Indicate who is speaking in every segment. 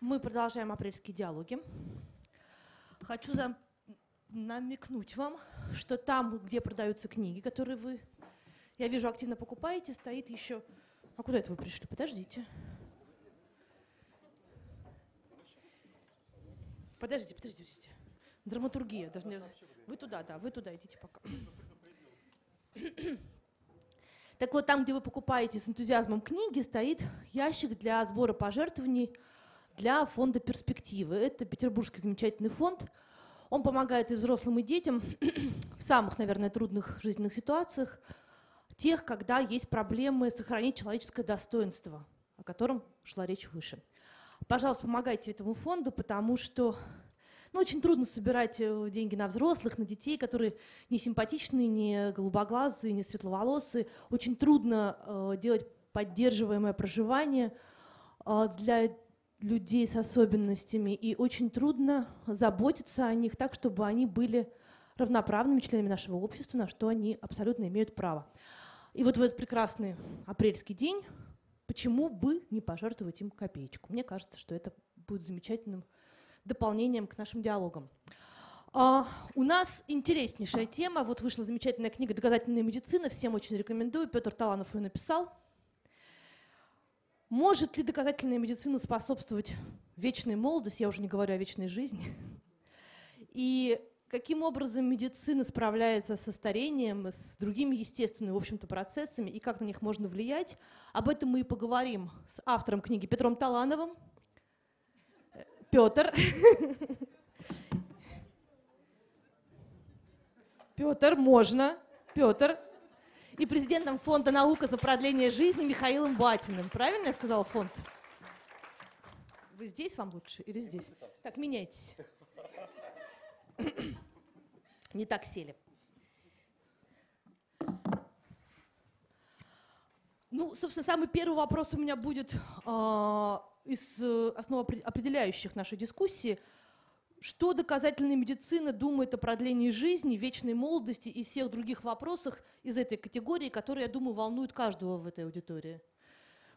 Speaker 1: Мы продолжаем апрельские диалоги. Хочу за... намекнуть вам, что там, где продаются книги, которые вы, я вижу, активно покупаете, стоит еще... А куда это вы пришли? Подождите. Подождите, подождите, подождите. Драматургия. Должны... Вы туда, да, вы туда идите пока. Так вот, там, где вы покупаете с энтузиазмом книги, стоит ящик для сбора пожертвований для фонда «Перспективы». Это петербургский замечательный фонд. Он помогает и взрослым, и детям в самых, наверное, трудных жизненных ситуациях, тех, когда есть проблемы сохранить человеческое достоинство, о котором шла речь выше. Пожалуйста, помогайте этому фонду, потому что ну, очень трудно собирать э, деньги на взрослых, на детей, которые не симпатичные, не голубоглазые, не светловолосые. Очень трудно э, делать поддерживаемое проживание э, для людей с особенностями. И очень трудно заботиться о них так, чтобы они были равноправными членами нашего общества, на что они абсолютно имеют право. И вот в этот прекрасный апрельский день почему бы не пожертвовать им копеечку? Мне кажется, что это будет замечательным дополнением к нашим диалогам. А, у нас интереснейшая тема. Вот вышла замечательная книга «Доказательная медицина». Всем очень рекомендую. Петр Таланов ее написал. Может ли доказательная медицина способствовать вечной молодости? Я уже не говорю о вечной жизни. И каким образом медицина справляется со старением, с другими естественными, в общем-то, процессами, и как на них можно влиять. Об этом мы и поговорим с автором книги Петром Талановым – Петр. Петр, можно. Петр. И президентом фонда «Наука за продление жизни» Михаилом Батиным. Правильно я сказал фонд? Вы здесь вам лучше или здесь? Так, меняйтесь. Не так сели. Ну, собственно, самый первый вопрос у меня будет э, из э, основ определяющих нашей дискуссии. Что доказательная медицина думает о продлении жизни, вечной молодости и всех других вопросах из этой категории, которые, я думаю, волнуют каждого в этой аудитории?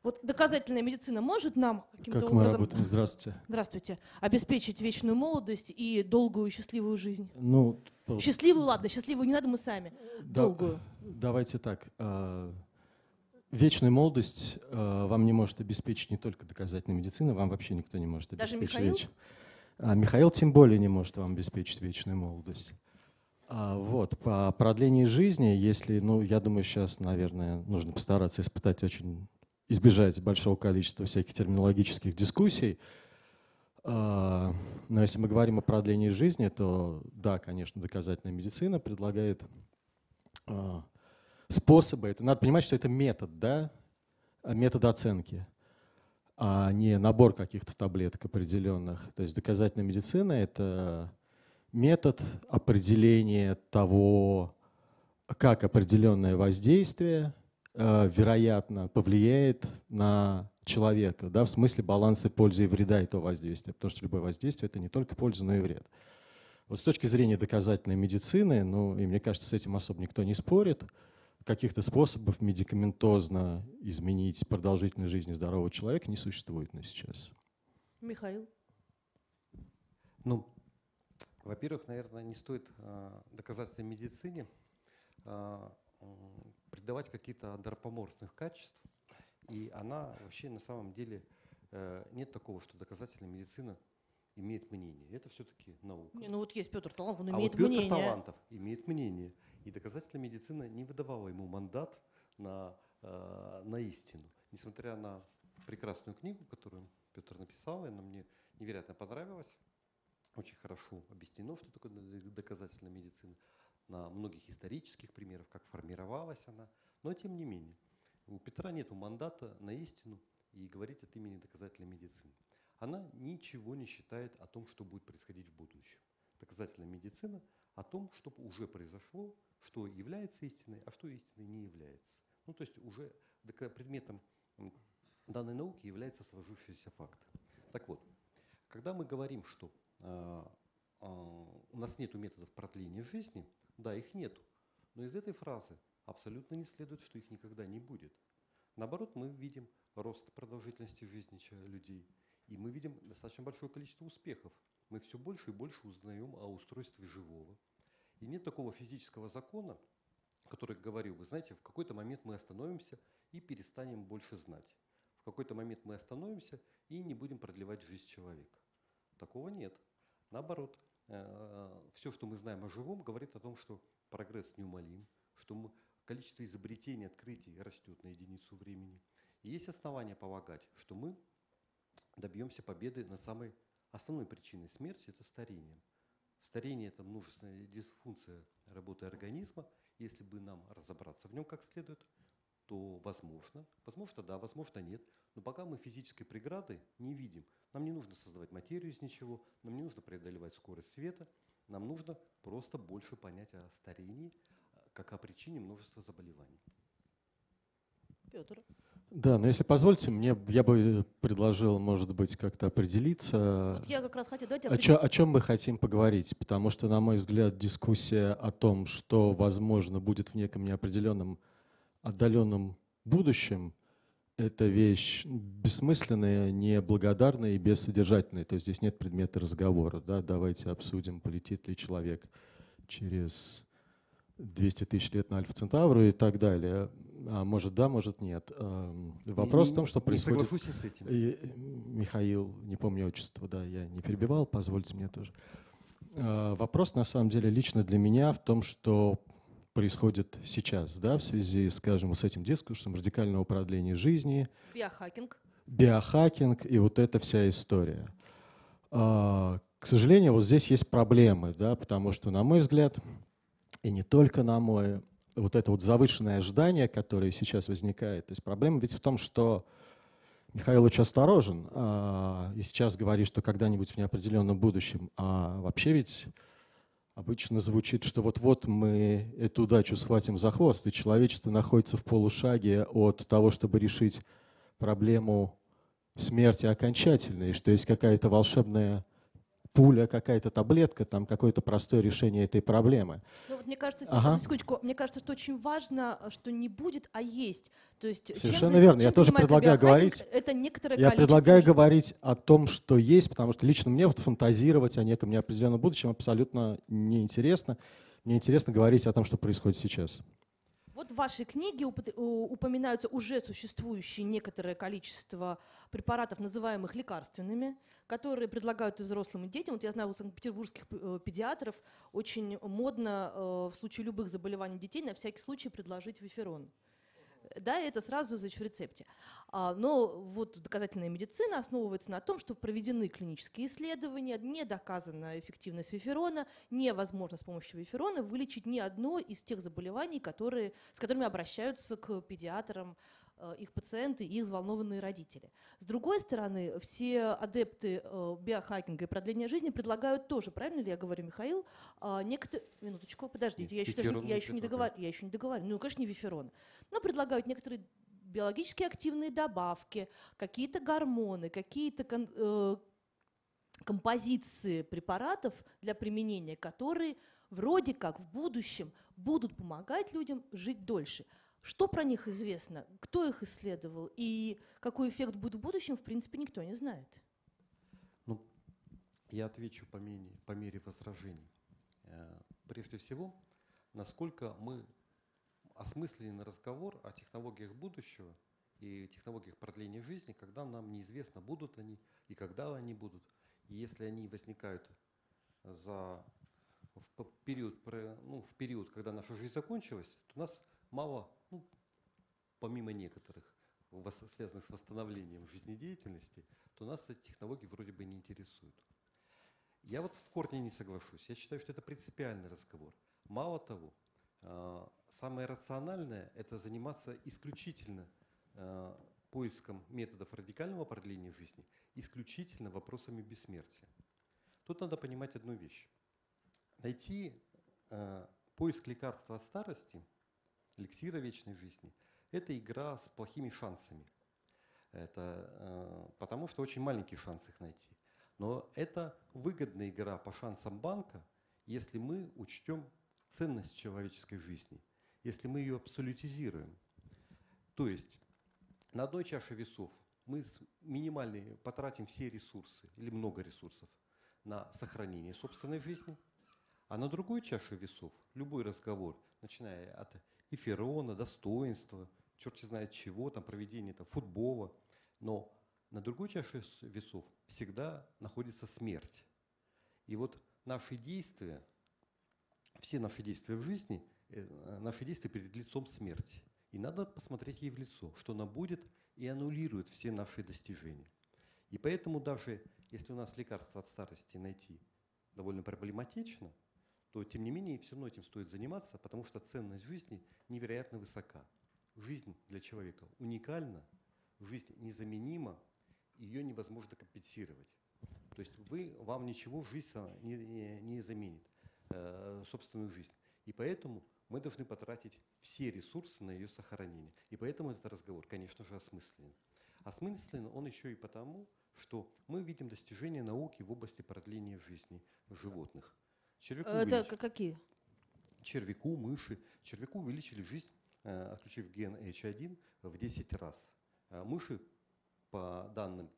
Speaker 1: Вот доказательная медицина может нам каким-то
Speaker 2: как
Speaker 1: образом...
Speaker 2: мы работаем? Здравствуйте.
Speaker 1: Здравствуйте. Обеспечить вечную молодость и долгую счастливую жизнь?
Speaker 2: Ну,
Speaker 1: счастливую, ладно, счастливую не надо, мы сами. Да, долгую.
Speaker 2: Давайте так. А, Вечную молодость э, вам не может обеспечить не только доказательная медицина, вам вообще никто не может обеспечить.
Speaker 1: Даже Михаил?
Speaker 2: А, Михаил тем более не может вам обеспечить вечную молодость. А, вот, по продлении жизни, если, ну, я думаю, сейчас, наверное, нужно постараться испытать очень, избежать большого количества всяких терминологических дискуссий. А, но если мы говорим о продлении жизни, то да, конечно, доказательная медицина предлагает а, способы. Это надо понимать, что это метод, да, метод оценки, а не набор каких-то таблеток определенных. То есть доказательная медицина — это метод определения того, как определенное воздействие э, вероятно повлияет на человека, да, в смысле баланса пользы и вреда этого воздействия, потому что любое воздействие — это не только польза, но и вред. Вот с точки зрения доказательной медицины, ну, и мне кажется, с этим особо никто не спорит, каких-то способов медикаментозно изменить продолжительность жизни здорового человека не существует на сейчас.
Speaker 1: Михаил?
Speaker 3: Ну, во-первых, наверное, не стоит э, доказательной медицине э, придавать какие-то антропоморфных качеств. И она вообще на самом деле э, нет такого, что доказательная медицина имеет мнение. Это все-таки наука.
Speaker 1: Не, ну вот есть Петр Талантов, он
Speaker 3: а
Speaker 1: имеет
Speaker 3: вот Петр
Speaker 1: мнение.
Speaker 3: Талантов имеет мнение. И доказательная медицина не выдавала ему мандат на, э, на истину. Несмотря на прекрасную книгу, которую Петр написал, и она мне невероятно понравилась. Очень хорошо объяснено, что такое доказательная медицина, на многих исторических примерах, как формировалась она. Но тем не менее, у Петра нет мандата на истину и говорить от имени доказательной медицины. Она ничего не считает о том, что будет происходить в будущем. Доказательная медицина о том, что уже произошло, что является истиной, а что истиной не является. Ну, то есть уже предметом данной науки является сложившийся факт. Так вот, когда мы говорим, что э, э, у нас нет методов продления жизни, да, их нету, но из этой фразы абсолютно не следует, что их никогда не будет. Наоборот, мы видим рост продолжительности жизни людей. И мы видим достаточно большое количество успехов. Мы все больше и больше узнаем о устройстве живого. И нет такого физического закона, который говорил бы, знаете, в какой-то момент мы остановимся и перестанем больше знать. В какой-то момент мы остановимся и не будем продлевать жизнь человека. Такого нет. Наоборот, э, все, что мы знаем о живом, говорит о том, что прогресс неумолим, что мы, количество изобретений, открытий растет на единицу времени. И есть основания полагать, что мы добьемся победы над самой основной причиной смерти – это старение. Старение – это множественная дисфункция работы организма. Если бы нам разобраться в нем как следует, то возможно, возможно да, возможно нет. Но пока мы физической преграды не видим, нам не нужно создавать материю из ничего, нам не нужно преодолевать скорость света, нам нужно просто больше понять о старении, как о причине множества заболеваний.
Speaker 1: Петр.
Speaker 2: Да, но если позвольте, мне я бы предложил, может быть, как-то определиться.
Speaker 1: Вот я как раз хотела, давайте
Speaker 2: о, чё, о чем мы хотим поговорить, потому что, на мой взгляд, дискуссия о том, что, возможно, будет в неком неопределенном, отдаленном будущем, это вещь бессмысленная, неблагодарная и бессодержательная. То есть здесь нет предмета разговора. Да? Давайте обсудим, полетит ли человек через 200 тысяч лет на Альфа Центавру и так далее. А может да, может нет. Вопрос
Speaker 3: не,
Speaker 2: в том, что происходит...
Speaker 3: Не с этим.
Speaker 2: И, Михаил, не помню отчество, да, я не перебивал, позвольте мне тоже. А, вопрос, на самом деле, лично для меня в том, что происходит сейчас, да, в связи, скажем, с этим дискурсом радикального продления жизни.
Speaker 1: Биохакинг.
Speaker 2: Биохакинг и вот эта вся история. А, к сожалению, вот здесь есть проблемы, да, потому что, на мой взгляд, и не только на мой, вот это вот завышенное ожидание, которое сейчас возникает. То есть проблема ведь в том, что Михаил очень осторожен а, и сейчас говорит, что когда-нибудь в неопределенном будущем. А вообще ведь обычно звучит, что вот-вот мы эту удачу схватим за хвост, и человечество находится в полушаге от того, чтобы решить проблему смерти окончательно, и что есть какая-то волшебная пуля, какая-то таблетка, там какое-то простое решение этой проблемы.
Speaker 1: Ну, вот мне кажется, ага. секундочку, мне кажется, что очень важно, что не будет, а есть. То есть,
Speaker 2: Совершенно чем, верно. Чем я тоже предлагаю говорить.
Speaker 1: Это некоторое
Speaker 2: Я предлагаю уже. говорить о том, что есть, потому что лично мне вот фантазировать о неком неопределенном будущем абсолютно неинтересно. Мне интересно говорить о том, что происходит сейчас.
Speaker 1: Вот в вашей книге упоминаются уже существующие некоторое количество препаратов, называемых лекарственными, которые предлагают и взрослым, и детям. Вот я знаю, у санкт-петербургских э, педиатров очень модно э, в случае любых заболеваний детей на всякий случай предложить виферон да, это сразу значит, в рецепте. А, но вот доказательная медицина основывается на том, что проведены клинические исследования, не доказана эффективность виферона, невозможно с помощью виферона вылечить ни одно из тех заболеваний, которые, с которыми обращаются к педиатрам их пациенты и их взволнованные родители. С другой стороны, все адепты э, биохакинга и продления жизни предлагают тоже, правильно ли я говорю, Михаил, а, некоторые... Минуточку, подождите, я еще, даже, я, еще не договор... я еще не договорю. Ну, конечно, не виферон. Но предлагают некоторые биологически активные добавки, какие-то гормоны, какие-то кон... Э, композиции препаратов для применения, которые вроде как в будущем будут помогать людям жить дольше. Что про них известно, кто их исследовал и какой эффект будет в будущем, в принципе, никто не знает.
Speaker 3: Ну, я отвечу по мере, по мере возражений. Э, прежде всего, насколько мы осмысленный разговор о технологиях будущего и технологиях продления жизни, когда нам неизвестно, будут они и когда они будут. И если они возникают за, в, период, ну, в период, когда наша жизнь закончилась, то нас мало помимо некоторых, связанных с восстановлением жизнедеятельности, то нас эти технологии вроде бы не интересуют. Я вот в корне не соглашусь. Я считаю, что это принципиальный разговор. Мало того, а, самое рациональное – это заниматься исключительно а, поиском методов радикального продления жизни, исключительно вопросами бессмертия. Тут надо понимать одну вещь. Найти а, поиск лекарства от старости, эликсира вечной жизни – это игра с плохими шансами. Это, э, потому что очень маленький шанс их найти. Но это выгодная игра по шансам банка, если мы учтем ценность человеческой жизни, если мы ее абсолютизируем. То есть на одной чаше весов мы минимальные потратим все ресурсы или много ресурсов на сохранение собственной жизни, а на другой чаше весов любой разговор, начиная от эфирона, достоинства, черт знает чего, там проведение там, футбола, но на другой чаше весов всегда находится смерть. И вот наши действия, все наши действия в жизни, э, наши действия перед лицом смерти. И надо посмотреть ей в лицо, что она будет и аннулирует все наши достижения. И поэтому даже если у нас лекарство от старости найти довольно проблематично, то тем не менее все равно этим стоит заниматься, потому что ценность жизни невероятно высока. Жизнь для человека уникальна, жизнь незаменима, ее невозможно компенсировать. То есть вы, вам ничего жизнь не, не, не заменит, э, собственную жизнь. И поэтому мы должны потратить все ресурсы на ее сохранение. И поэтому этот разговор, конечно же, осмыслен. Осмыслен он еще и потому, что мы видим достижения науки в области продления жизни животных.
Speaker 1: Червяку Это увелич... какие?
Speaker 3: Червяку, мыши. Червяку увеличили жизнь, отключив ген H1 в 10 раз. Э, мыши, по данным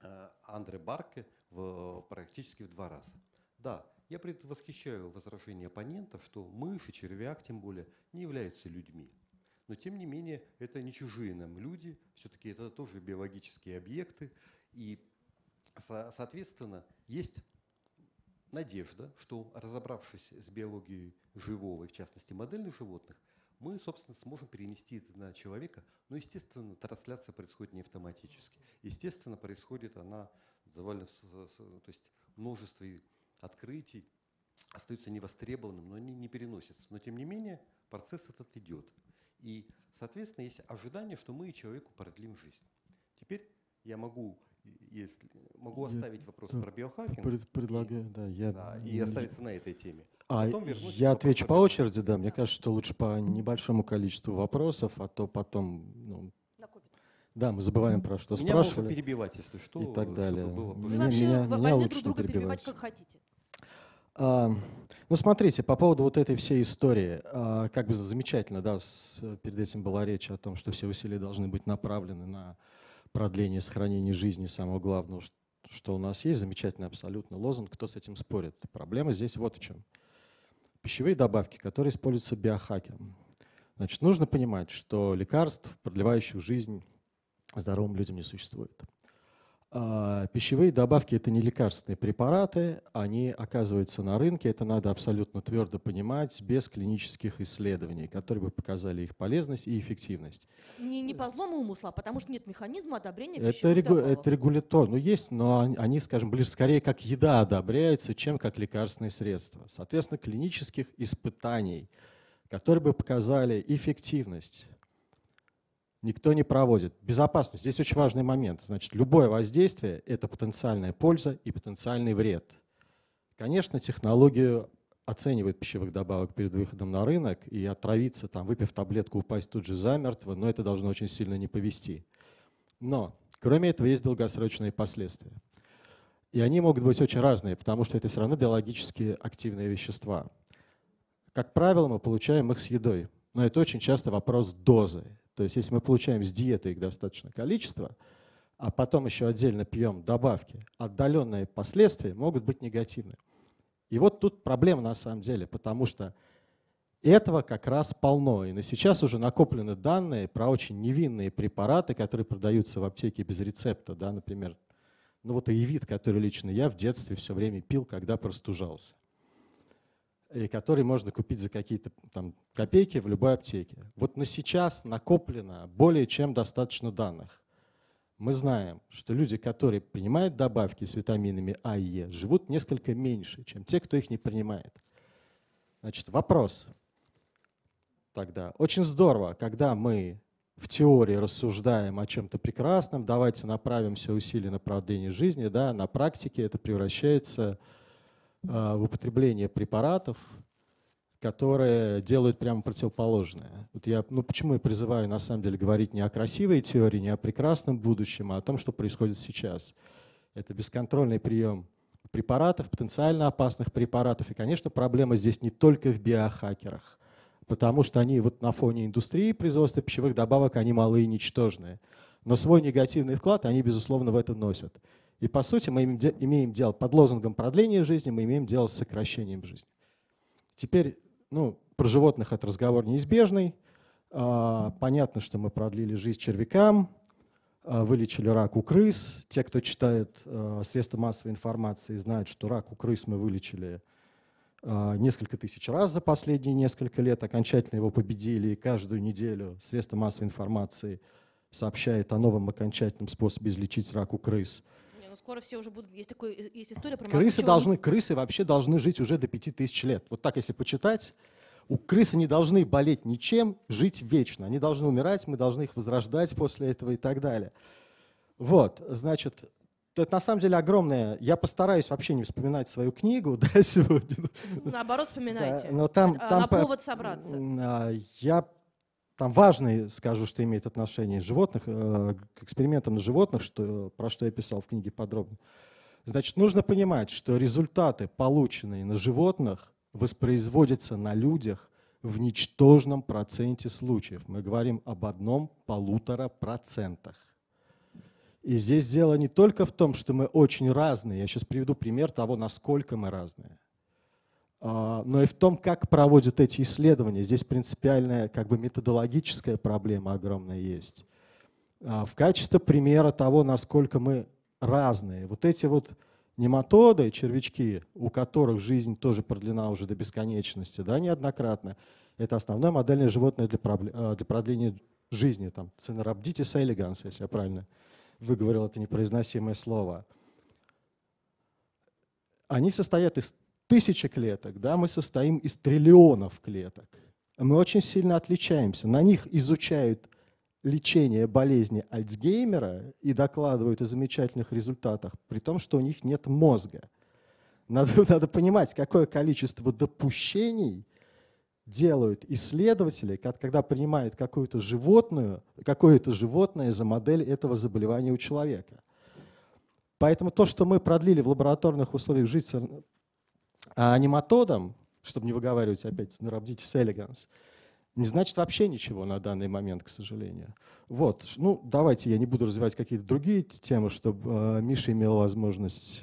Speaker 3: э, Андре Барке, в, практически в два раза. Да, я предвосхищаю возражение оппонента, что мыши, червяк тем более, не являются людьми. Но тем не менее, это не чужие нам люди, все-таки это тоже биологические объекты. И, соответственно, есть надежда, что разобравшись с биологией живого, в частности модельных животных, мы, собственно, сможем перенести это на человека. Но, естественно, трансляция происходит не автоматически. Естественно, происходит она довольно, то есть множество открытий остаются невостребованным, но они не переносятся. Но, тем не менее, процесс этот идет. И, соответственно, есть ожидание, что мы человеку продлим жизнь. Теперь я могу, если, могу оставить я, вопрос да, про биохакинг.
Speaker 2: Пред, предлагаю, и, да, я,
Speaker 3: да, и оставиться на этой теме.
Speaker 2: А я отвечу по очереди, да. Мне кажется, что лучше по небольшому количеству вопросов, а то потом ну, да, мы забываем про что
Speaker 3: меня
Speaker 2: спрашивали.
Speaker 3: Меня перебивать, если что.
Speaker 2: И так далее. Было
Speaker 1: меня, вообще меня, меня лучше друг друга перебивать как хотите.
Speaker 2: А, ну, смотрите, по поводу вот этой всей истории, а, как бы замечательно, да, с, перед этим была речь о том, что все усилия должны быть направлены на продление, сохранение жизни, самого главного, что, что у нас есть, замечательный абсолютно лозунг, кто с этим спорит. Проблема здесь вот в чем. Пищевые добавки, которые используются биохакером. Значит, нужно понимать, что лекарств, продлевающих жизнь, здоровым людям не существует. А, пищевые добавки – это не лекарственные препараты, они оказываются на рынке, это надо абсолютно твердо понимать, без клинических исследований, которые бы показали их полезность и эффективность.
Speaker 1: Не, не по злому умыслу, а потому что нет механизма одобрения
Speaker 2: это регу, добавок. Это регулятор, ну есть, но они, скажем, ближе скорее как еда одобряются, чем как лекарственные средства. Соответственно, клинических испытаний, которые бы показали эффективность никто не проводит. Безопасность. Здесь очень важный момент. Значит, любое воздействие – это потенциальная польза и потенциальный вред. Конечно, технологию оценивают пищевых добавок перед выходом на рынок, и отравиться, там, выпив таблетку, упасть тут же замертво, но это должно очень сильно не повести. Но, кроме этого, есть долгосрочные последствия. И они могут быть очень разные, потому что это все равно биологически активные вещества. Как правило, мы получаем их с едой, но это очень часто вопрос дозы. То есть если мы получаем с диеты их достаточное количество, а потом еще отдельно пьем добавки, отдаленные последствия могут быть негативны. И вот тут проблема на самом деле, потому что этого как раз полно. И на сейчас уже накоплены данные про очень невинные препараты, которые продаются в аптеке без рецепта. Да, например, ну вот аевит, который лично я в детстве все время пил, когда простужался и который можно купить за какие-то там копейки в любой аптеке. Вот на сейчас накоплено более чем достаточно данных. Мы знаем, что люди, которые принимают добавки с витаминами А и Е, живут несколько меньше, чем те, кто их не принимает. Значит, вопрос тогда. Очень здорово, когда мы в теории рассуждаем о чем-то прекрасном, давайте направим все усилия на продление жизни, да, на практике это превращается в в употребление препаратов, которые делают прямо противоположное. Вот я, ну почему я призываю на самом деле говорить не о красивой теории, не о прекрасном будущем, а о том, что происходит сейчас. Это бесконтрольный прием препаратов, потенциально опасных препаратов. И, конечно, проблема здесь не только в биохакерах, потому что они вот на фоне индустрии производства пищевых добавок, они малые и ничтожные. но свой негативный вклад они, безусловно, в это носят. И по сути мы имеем дело под лозунгом продления жизни, мы имеем дело с сокращением жизни. Теперь, ну, про животных этот разговор неизбежный. А, понятно, что мы продлили жизнь червякам, а, вылечили рак у крыс. Те, кто читает а, средства массовой информации, знают, что рак у крыс мы вылечили несколько тысяч раз за последние несколько лет, окончательно его победили, и каждую неделю средства массовой информации сообщает о новом окончательном способе излечить рак у крыс –
Speaker 1: скоро все уже будут... Есть, такой, есть история про
Speaker 2: крысы должны, крысы вообще должны жить уже до 5000 лет. Вот так, если почитать, у крысы не должны болеть ничем, жить вечно. Они должны умирать, мы должны их возрождать после этого и так далее. Вот, значит, это на самом деле огромное. Я постараюсь вообще не вспоминать свою книгу да, сегодня.
Speaker 1: Наоборот, вспоминайте.
Speaker 2: Да, но там,
Speaker 1: а,
Speaker 2: там
Speaker 1: на повод собраться.
Speaker 2: А, я там важный, скажу, что имеет отношение животных, э, к экспериментам на животных, что, про что я писал в книге подробно. Значит, нужно понимать, что результаты, полученные на животных, воспроизводятся на людях в ничтожном проценте случаев. Мы говорим об одном полутора процентах. И здесь дело не только в том, что мы очень разные. Я сейчас приведу пример того, насколько мы разные. А, но и в том, как проводят эти исследования. Здесь принципиальная как бы методологическая проблема огромная есть. А, в качестве примера того, насколько мы разные. Вот эти вот нематоды, червячки, у которых жизнь тоже продлена уже до бесконечности, да, неоднократно, это основное модельное животное для, а, для продления жизни, там, Цинерабдитис элеганс, если я правильно выговорил это непроизносимое слово. Они состоят из тысячи клеток, да, мы состоим из триллионов клеток. Мы очень сильно отличаемся. На них изучают лечение болезни Альцгеймера и докладывают о замечательных результатах, при том, что у них нет мозга. Надо, надо понимать, какое количество допущений делают исследователи, когда принимают какую-то животную, какое-то животное за модель этого заболевания у человека. Поэтому то, что мы продлили в лабораторных условиях жизнь а аниматодом, чтобы не выговаривать опять Narabditis elegans, не значит вообще ничего на данный момент, к сожалению. Вот, ну давайте я не буду развивать какие-то другие темы, чтобы э, Миша имел возможность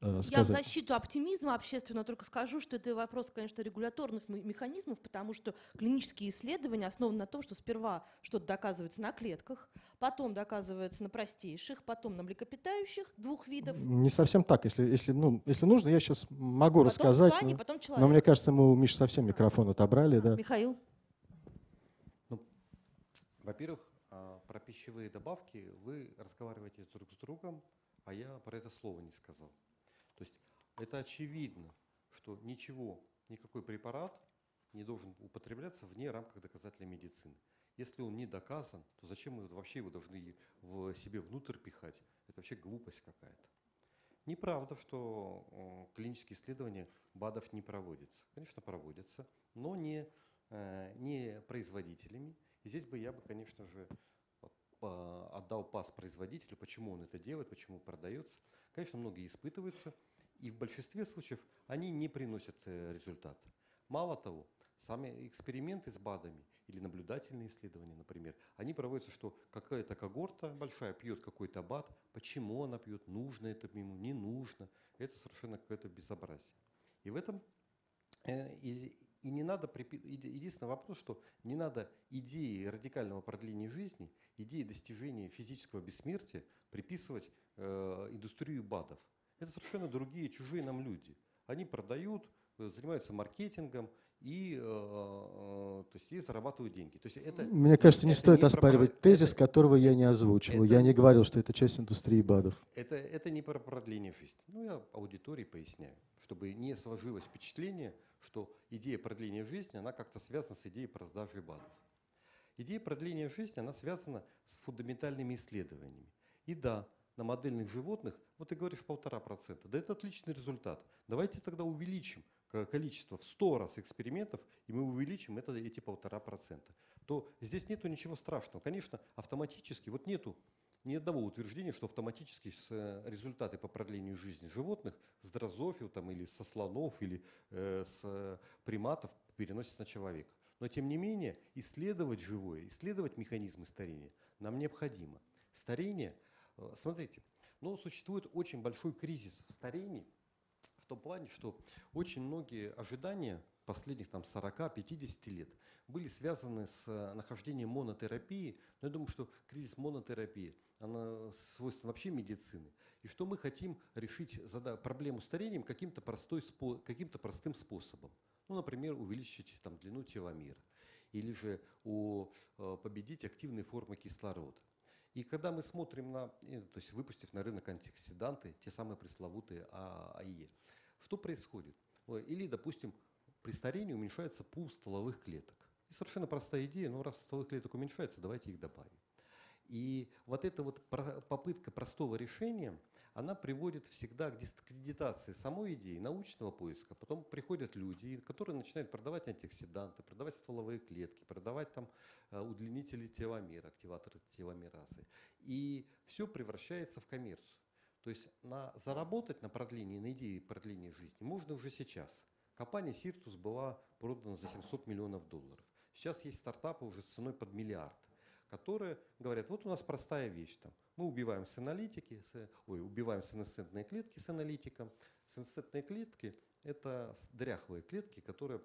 Speaker 1: сказать. Я в защиту оптимизма общественного только скажу, что это вопрос, конечно, регуляторных механизмов, потому что клинические исследования основаны на том, что сперва что-то доказывается на клетках, потом доказывается на простейших, потом на млекопитающих двух видов.
Speaker 2: Не совсем так. Если, если, ну, если нужно, я сейчас могу
Speaker 1: потом
Speaker 2: рассказать.
Speaker 1: Ткани,
Speaker 2: но,
Speaker 1: потом человек.
Speaker 2: но мне кажется, мы у Миши совсем микрофон отобрали. А, да.
Speaker 1: Михаил?
Speaker 3: Ну, во-первых, а, про пищевые добавки вы разговариваете друг с другом, а я про это слово не сказал. Это очевидно, что ничего, никакой препарат не должен употребляться вне рамках доказательной медицины. Если он не доказан, то зачем мы вообще его должны в себе внутрь пихать? Это вообще глупость какая-то. Неправда, что клинические исследования БАДов не проводятся. Конечно, проводятся, но не, э, не производителями. И здесь бы я бы, конечно же, отдал пас производителю, почему он это делает, почему продается. Конечно, многие испытываются, и в большинстве случаев они не приносят э, результат. Мало того, сами эксперименты с БАДами или наблюдательные исследования, например, они проводятся, что какая-то когорта большая пьет какой-то БАД, почему она пьет, нужно это ему, не нужно, это совершенно какое-то безобразие. И в этом э, и, и не надо, единственный вопрос, что не надо идеи радикального продления жизни, идеи достижения физического бессмертия приписывать э, индустрию БАДов. Это совершенно другие, чужие нам люди. Они продают, э, занимаются маркетингом, и, э, э, то есть, и зарабатывают деньги. То есть это,
Speaker 2: Мне кажется, не стоит не оспаривать про... тезис, это, которого я не озвучивал. Это, я не говорил, что это часть индустрии БАДов.
Speaker 3: Это, это не про продление жизни. Ну, я аудитории поясняю, чтобы не сложилось впечатление, что идея продления жизни, она как-то связана с идеей продажи БАДов. Идея продления жизни, она связана с фундаментальными исследованиями. И да, на модельных животных, вот ты говоришь полтора процента, да это отличный результат. Давайте тогда увеличим количество в 100 раз экспериментов, и мы увеличим это, эти полтора процента, то здесь нету ничего страшного. Конечно, автоматически, вот нету ни одного утверждения, что автоматически с, э, результаты по продлению жизни животных с дрозофил там, или со слонов или э, с приматов переносятся на человека. Но тем не менее исследовать живое, исследовать механизмы старения нам необходимо. Старение, э, смотрите, но существует очень большой кризис в старении, в том плане, что очень многие ожидания последних там 40-50 лет были связаны с э, нахождением монотерапии. Но я думаю, что кризис монотерапии, она свойственна вообще медицины. И что мы хотим решить проблему старением каким-то каким простым способом. Ну, например, увеличить там, длину теломера. Или же у, э, победить активные формы кислорода. И когда мы смотрим на, то есть выпустив на рынок антиоксиданты, те самые пресловутые ААЕ, что происходит? Или, допустим, при старении уменьшается пул стволовых клеток. И совершенно простая идея, ну раз стволовых клеток уменьшается, давайте их добавим. И вот эта вот попытка простого решения, она приводит всегда к дискредитации самой идеи, научного поиска. Потом приходят люди, которые начинают продавать антиоксиданты, продавать стволовые клетки, продавать там э, удлинители теломера, активаторы теломеразы. И все превращается в коммерцию. То есть на, заработать на продлении, на идее продления жизни можно уже сейчас. Компания Сиртус была продана за 700 миллионов долларов. Сейчас есть стартапы уже с ценой под миллиард, которые говорят, вот у нас простая вещь, там, мы убиваем с аналитики, с, ой, убиваем сенесцентные клетки с аналитиком. Сенесцентные клетки – это дряхлые клетки, которые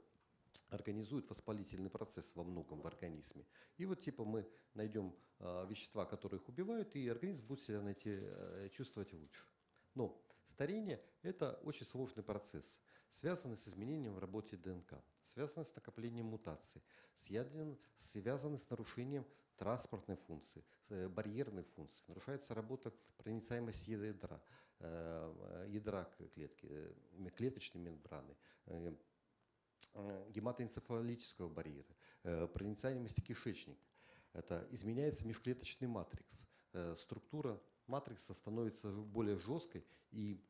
Speaker 3: организуют воспалительный процесс во многом в организме. И вот типа мы найдем э, вещества, которые их убивают, и организм будет себя найти, э, чувствовать лучше. Но старение – это очень сложный процесс связаны с изменением в работе ДНК, связаны с накоплением мутаций, связаны с нарушением транспортной функции, э, барьерной функции. Нарушается работа, проницаемость ядра, э, ядра клетки, э, клеточной мембраны, гематоэнцефалического барьера, проницаемости кишечника. Это изменяется межклеточный матрикс. Структура матрикса становится более жесткой, и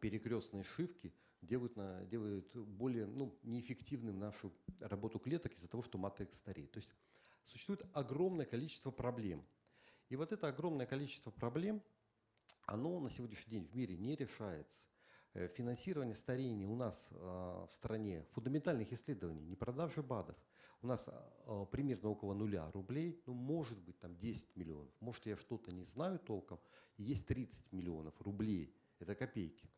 Speaker 3: перекрестные шивки – делают, на, делают более ну, неэффективным нашу работу клеток из-за того, что матрикс стареет. То есть существует огромное количество проблем. И вот это огромное количество проблем, оно на сегодняшний день в мире не решается. Э, финансирование старения у нас а, в стране, фундаментальных исследований, не продажи БАДов, у нас а, примерно около нуля рублей, ну, может быть, там 10 миллионов. Может, я что-то не знаю толком. есть 30 миллионов рублей, это копейки.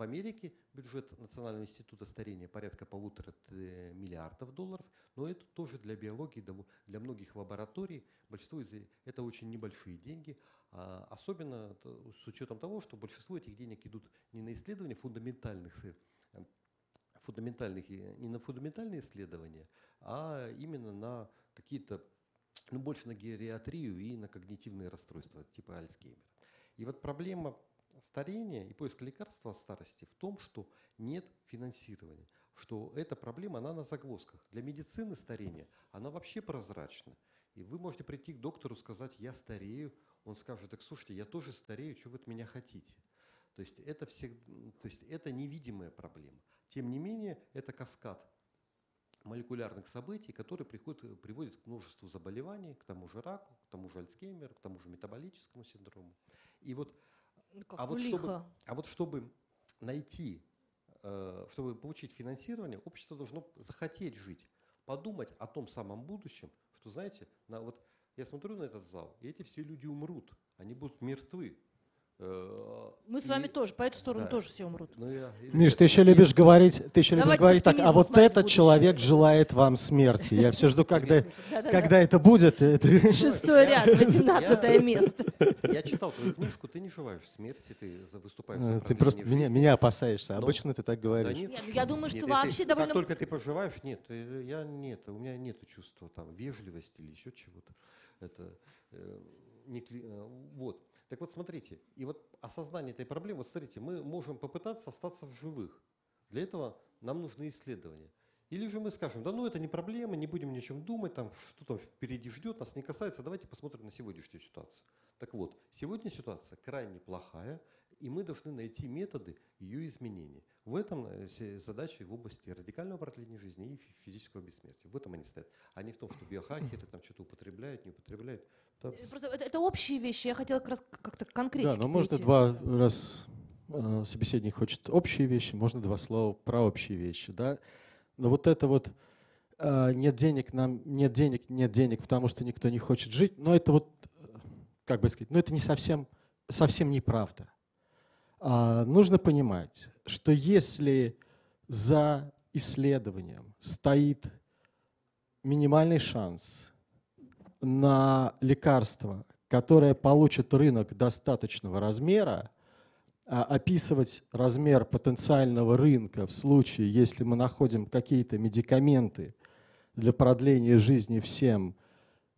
Speaker 3: В Америке бюджет Национального института старения порядка полутора миллиардов долларов, но это тоже для биологии, для многих лабораторий, большинство из это очень небольшие деньги, а особенно с учетом того, что большинство этих денег идут не на исследования фундаментальных э, фундаментальных, не на фундаментальные исследования, а именно на какие-то, ну, больше на гериатрию и на когнитивные расстройства типа Альцгеймера. И вот проблема старения и поиск лекарства от старости в том, что нет финансирования, что эта проблема, она на загвоздках. Для медицины старения она вообще прозрачна. И вы можете прийти к доктору, сказать, я старею, он скажет, так слушайте, я тоже старею, что вы от меня хотите? То есть это, всегда, то есть это невидимая проблема. Тем не менее, это каскад молекулярных событий, которые приходят, приводят к множеству заболеваний, к тому же раку, к тому же Альцгеймеру, к тому же метаболическому синдрому. И вот
Speaker 1: ну, как а, вот чтобы,
Speaker 3: а вот чтобы найти, э, чтобы получить финансирование, общество должно захотеть жить, подумать о том самом будущем, что, знаете, на, вот я смотрю на этот зал, и эти все люди умрут, они будут мертвы.
Speaker 1: Э, Мы с вами тоже, по эту сторону да. тоже все умрут.
Speaker 2: Ну, я, Миш, ты еще любишь говорить, ты еще любишь говорить так, а вот этот человек желает вам смерти. Я все жду, когда, когда это будет.
Speaker 1: Шестой ряд, восемнадцатое место.
Speaker 3: Я читал твою книжку, ты не желаешь смерти, ты выступаешь
Speaker 2: Ты просто меня, меня опасаешься, обычно ты так говоришь.
Speaker 1: нет, я думаю, что вообще довольно...
Speaker 3: Как только ты поживаешь, нет, я нет, у меня нет чувства там вежливости или еще чего-то. Это э, не, э, вот. Так вот, смотрите, и вот осознание этой проблемы, вот смотрите, мы можем попытаться остаться в живых. Для этого нам нужны исследования. Или же мы скажем, да ну это не проблема, не будем ни о чем думать, там что там впереди ждет, нас не касается, давайте посмотрим на сегодняшнюю ситуацию. Так вот, сегодня ситуация крайне плохая, и мы должны найти методы ее изменения. В этом э, задача в области радикального продления жизни и физического бессмертия. В этом они стоят. А не в том, что биохакеры там что-то употребляют, не употребляют.
Speaker 1: Там... Просто это, это общие вещи, я хотела как раз как-то конкретно.
Speaker 2: Да, но можно два раз э, собеседник хочет общие вещи, можно два слова про общие вещи. Да? Но вот это вот э, нет денег, нам нет денег, нет денег, потому что никто не хочет жить, но это вот как бы сказать, ну это не совсем, совсем неправда. А, нужно понимать, что если за исследованием стоит минимальный шанс на лекарство, которое получит рынок достаточного размера, а описывать размер потенциального рынка в случае, если мы находим какие-то медикаменты для продления жизни всем,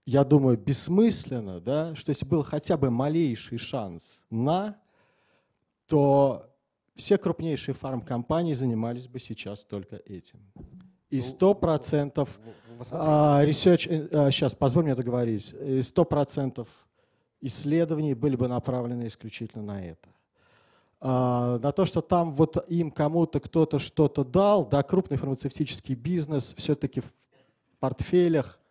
Speaker 2: я думаю, бессмысленно, да, что если был хотя бы малейший шанс на, то все крупнейшие фармкомпании занимались бы сейчас только этим. И 100% ну, а, research, сейчас, позволь мне договорить, и 100% исследований были бы направлены исключительно на это. А, на то, что там вот им кому-то кто-то что-то дал, да, крупный фармацевтический бизнес все-таки в портфелях э,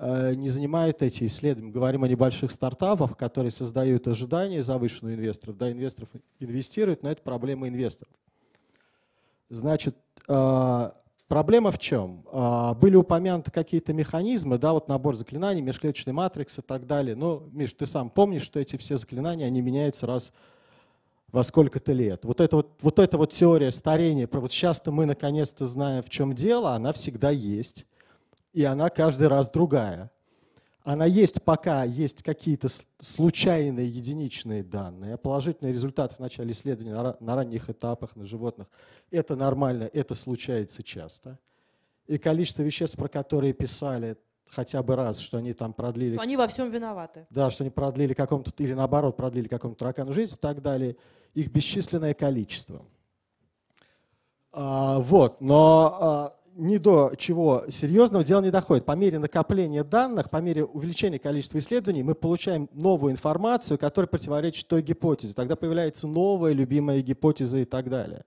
Speaker 2: не занимает эти исследования. Говорим о небольших стартапах, которые создают ожидания завышенных инвесторов. Да, инвесторов инвестируют, но это проблема инвесторов. Значит, а, Проблема в чем? А, были упомянуты какие-то механизмы, да, вот набор заклинаний, межклеточный матрикс и так далее. Но, Миш, ты сам помнишь, что эти все заклинания, они меняются раз во сколько-то лет. Вот эта вот, вот эта вот теория старения, вот сейчас-то мы наконец-то знаем, в чем дело, она всегда есть, и она каждый раз другая. Она есть, пока есть какие-то случайные единичные данные, положительный результат в начале исследования на, ранних этапах на животных. Это нормально, это случается часто. И количество веществ, про которые писали хотя бы раз, что они там продлили...
Speaker 1: Они во всем виноваты.
Speaker 2: Да, что они продлили какому-то, или наоборот, продлили какому-то таракану жизнь и так далее. Их бесчисленное количество. А, вот, но а, ни до чего серьезного дело не доходит. По мере накопления данных, по мере увеличения количества исследований мы получаем новую информацию, которая противоречит той гипотезе. Тогда появляется новая любимая гипотеза и так далее.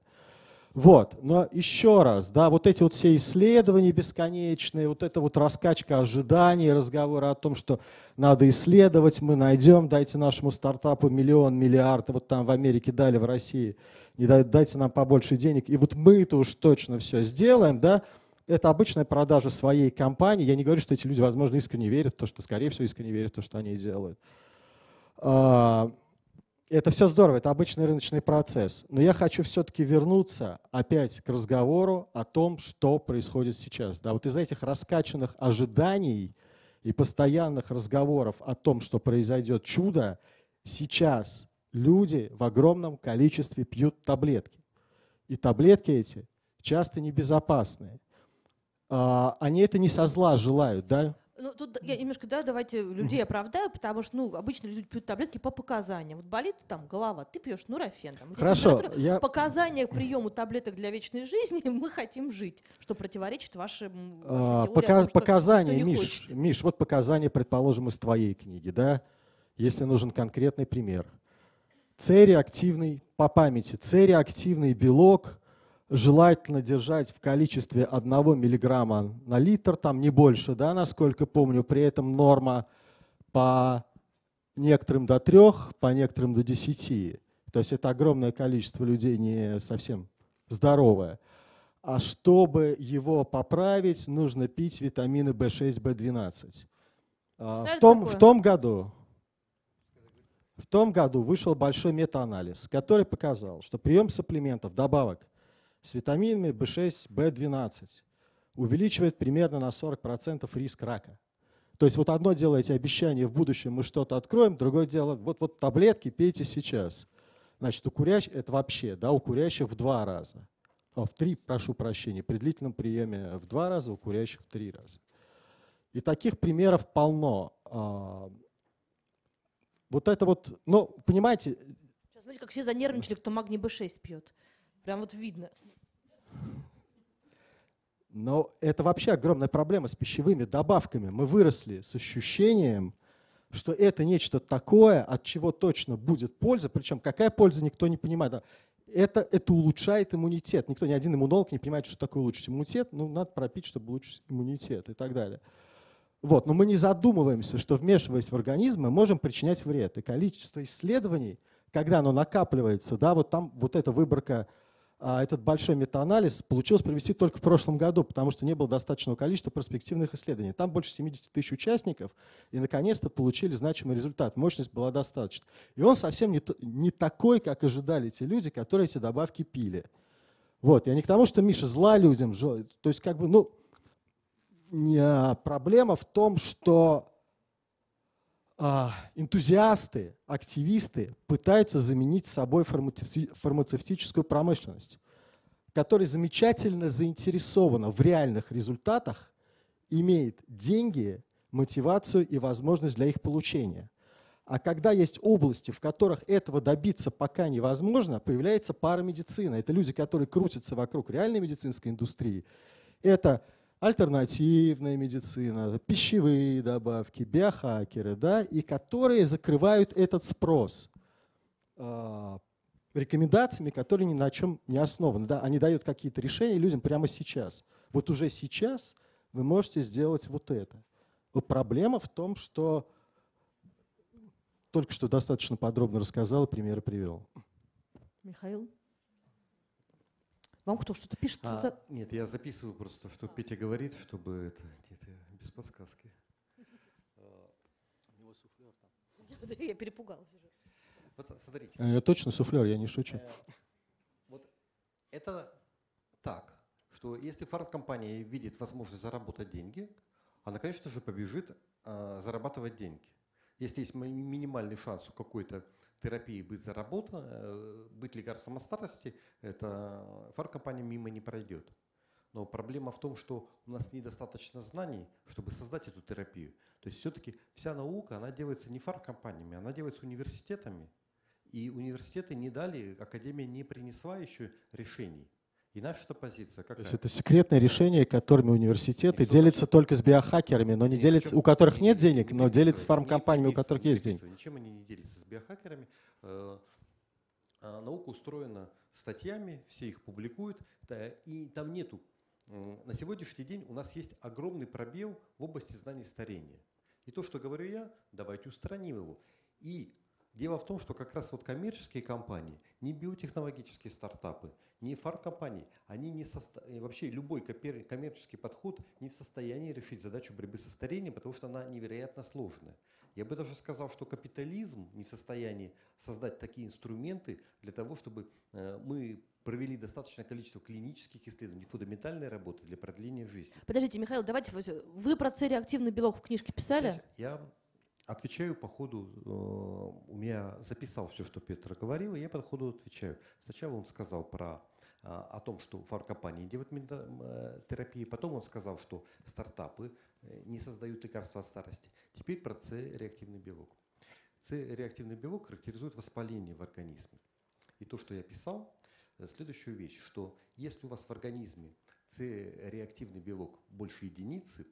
Speaker 2: Вот, но еще раз, да, вот эти вот все исследования бесконечные, вот эта вот раскачка ожиданий, разговоры о том, что надо исследовать, мы найдем, дайте нашему стартапу миллион, миллиард, вот там в Америке дали, в России, не дайте нам побольше денег, и вот мы-то уж точно все сделаем, да, это обычная продажа своей компании. Я не говорю, что эти люди, возможно, искренне верят в то, что, скорее всего, искренне верят в то, что они делают. А, это все здорово, это обычный рыночный процесс. Но я хочу все-таки вернуться опять к разговору о том, что происходит сейчас. Да, вот из этих раскачанных ожиданий и постоянных разговоров о том, что произойдет чудо, сейчас люди в огромном количестве пьют таблетки. И таблетки эти часто небезопасные. А, они это не со зла желают, да?
Speaker 1: Ну, тут я немножко, да, давайте людей оправдаю, потому что, ну, обычно люди пьют таблетки по показаниям. Вот болит там голова, ты пьешь нурофен. Там,
Speaker 2: Хорошо. Я...
Speaker 1: Показания к приему таблеток для вечной жизни мы хотим жить, что противоречит вашим
Speaker 2: а, пока, том, Показания, что Миш, Миш, вот показания, предположим, из твоей книги, да, если нужен конкретный пример. С-реактивный, по памяти, С-реактивный белок – желательно держать в количестве 1 миллиграмма на литр, там не больше, да, насколько помню. При этом норма по некоторым до 3, по некоторым до 10. То есть это огромное количество людей не совсем здоровое. А чтобы его поправить, нужно пить витамины В6, В12. А, в том, в том году в том году вышел большой метаанализ, который показал, что прием сапплементов, добавок с витаминами B6, B12 увеличивает примерно на 40% риск рака. То есть вот одно дело эти обещания, в будущем мы что-то откроем, другое дело, вот, вот таблетки пейте сейчас. Значит, у курящих, это вообще, да, у курящих в два раза. О, в три, прошу прощения, при длительном приеме в два раза, у курящих в три раза. И таких примеров полно. Вот это вот, ну, понимаете...
Speaker 1: Сейчас, смотрите, как все занервничали, кто магний B6 пьет. Прям вот видно.
Speaker 2: Но это вообще огромная проблема с пищевыми добавками. Мы выросли с ощущением, что это нечто такое, от чего точно будет польза. Причем какая польза, никто не понимает. Это, это улучшает иммунитет. Никто, ни один иммунолог не понимает, что такое улучшить иммунитет. Ну, надо пропить, чтобы улучшить иммунитет и так далее. Вот. Но мы не задумываемся, что вмешиваясь в организм, мы можем причинять вред. И количество исследований, когда оно накапливается, да, вот там вот эта выборка а этот большой метаанализ получилось провести только в прошлом году, потому что не было достаточного количества перспективных исследований. Там больше 70 тысяч участников, и наконец-то получили значимый результат. Мощность была достаточна. И он совсем не, не такой, как ожидали те люди, которые эти добавки пили. Вот, я не к тому, что Миша зла людям, то есть как бы, ну, проблема в том, что а, энтузиасты, активисты пытаются заменить собой фармацевтическую промышленность, которая замечательно заинтересована в реальных результатах, имеет деньги, мотивацию и возможность для их получения. А когда есть области, в которых этого добиться пока невозможно, появляется парамедицина. Это люди, которые крутятся вокруг реальной медицинской индустрии. Это альтернативная медицина, пищевые добавки, биохакеры, да, и которые закрывают этот спрос э, рекомендациями, которые ни на чем не основаны. Да, они дают какие-то решения людям прямо сейчас. Вот уже сейчас вы можете сделать вот это. Вот проблема в том, что только что достаточно подробно рассказал, примеры привел.
Speaker 1: Михаил? Вам кто что-то пишет?
Speaker 3: А, нет, я записываю просто, что Петя говорит, чтобы это, это без подсказки.
Speaker 1: У него суфлер там. Я перепугалась уже.
Speaker 2: Вот смотрите. Я точно суфлер, я не шучу. Э,
Speaker 3: вот это так, что если фармкомпания видит возможность заработать деньги, она, конечно же, побежит э, зарабатывать деньги. Если есть минимальный шанс у какой-то терапии быть заработана, э, быть лекарством от старости, это фармкомпания мимо не пройдет. Но проблема в том, что у нас недостаточно знаний, чтобы создать эту терапию. То есть все-таки вся наука, она делается не фармкомпаниями, она делается университетами. И университеты не дали, академия не принесла еще решений. И наша позиция какая?
Speaker 2: То есть это секретное решение, которыми университеты делятся только с биохакерами, но не делятся, у которых нет денег, но делятся с фармкомпаниями, у которых есть деньги.
Speaker 3: Ничем они не делятся с биохакерами. Э, а наука устроена статьями, все их публикуют, и там нету. На сегодняшний день у нас есть огромный пробел в области знаний старения. И то, что говорю я, давайте устраним его. И Дело в том, что как раз вот коммерческие компании, не биотехнологические стартапы, не фармкомпании, они не состо... вообще любой коммерческий подход не в состоянии решить задачу борьбы со старением, потому что она невероятно сложная. Я бы даже сказал, что капитализм не в состоянии создать такие инструменты для того, чтобы э, мы провели достаточное количество клинических исследований, фундаментальной работы для продления жизни.
Speaker 1: Подождите, Михаил, давайте вы про С-реактивный белок в книжке писали?
Speaker 3: Я Отвечаю по ходу, э, у меня записал все, что Петр говорил, и я по ходу отвечаю. Сначала он сказал про э, о том, что фармкомпании делают э, терапии, потом он сказал, что стартапы не создают лекарства от старости. Теперь про С-реактивный белок. С-реактивный белок характеризует воспаление в организме. И то, что я писал, следующую вещь, что если у вас в организме С-реактивный белок больше единицы,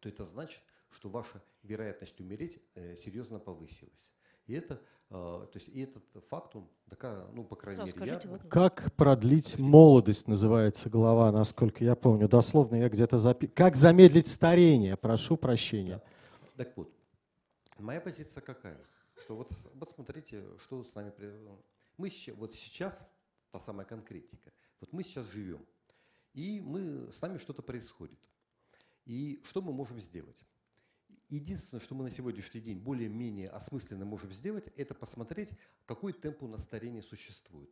Speaker 3: то это значит, что ваша вероятность умереть э, серьезно повысилась. И это, э, то есть, и этот факт, он такая, ну, по крайней Сразу мере,
Speaker 2: скажите, я... Как продлить молодость, называется глава, насколько я помню. Дословно я где-то записал. Как замедлить старение, прошу прощения.
Speaker 3: Да. Так вот, моя позиция какая? Что вот, вот смотрите, что с нами... Мы вот сейчас, та самая конкретика, вот мы сейчас живем, и мы, с нами что-то происходит. И что мы можем сделать? Единственное, что мы на сегодняшний день более-менее осмысленно можем сделать, это посмотреть, какой темп у нас старения существует.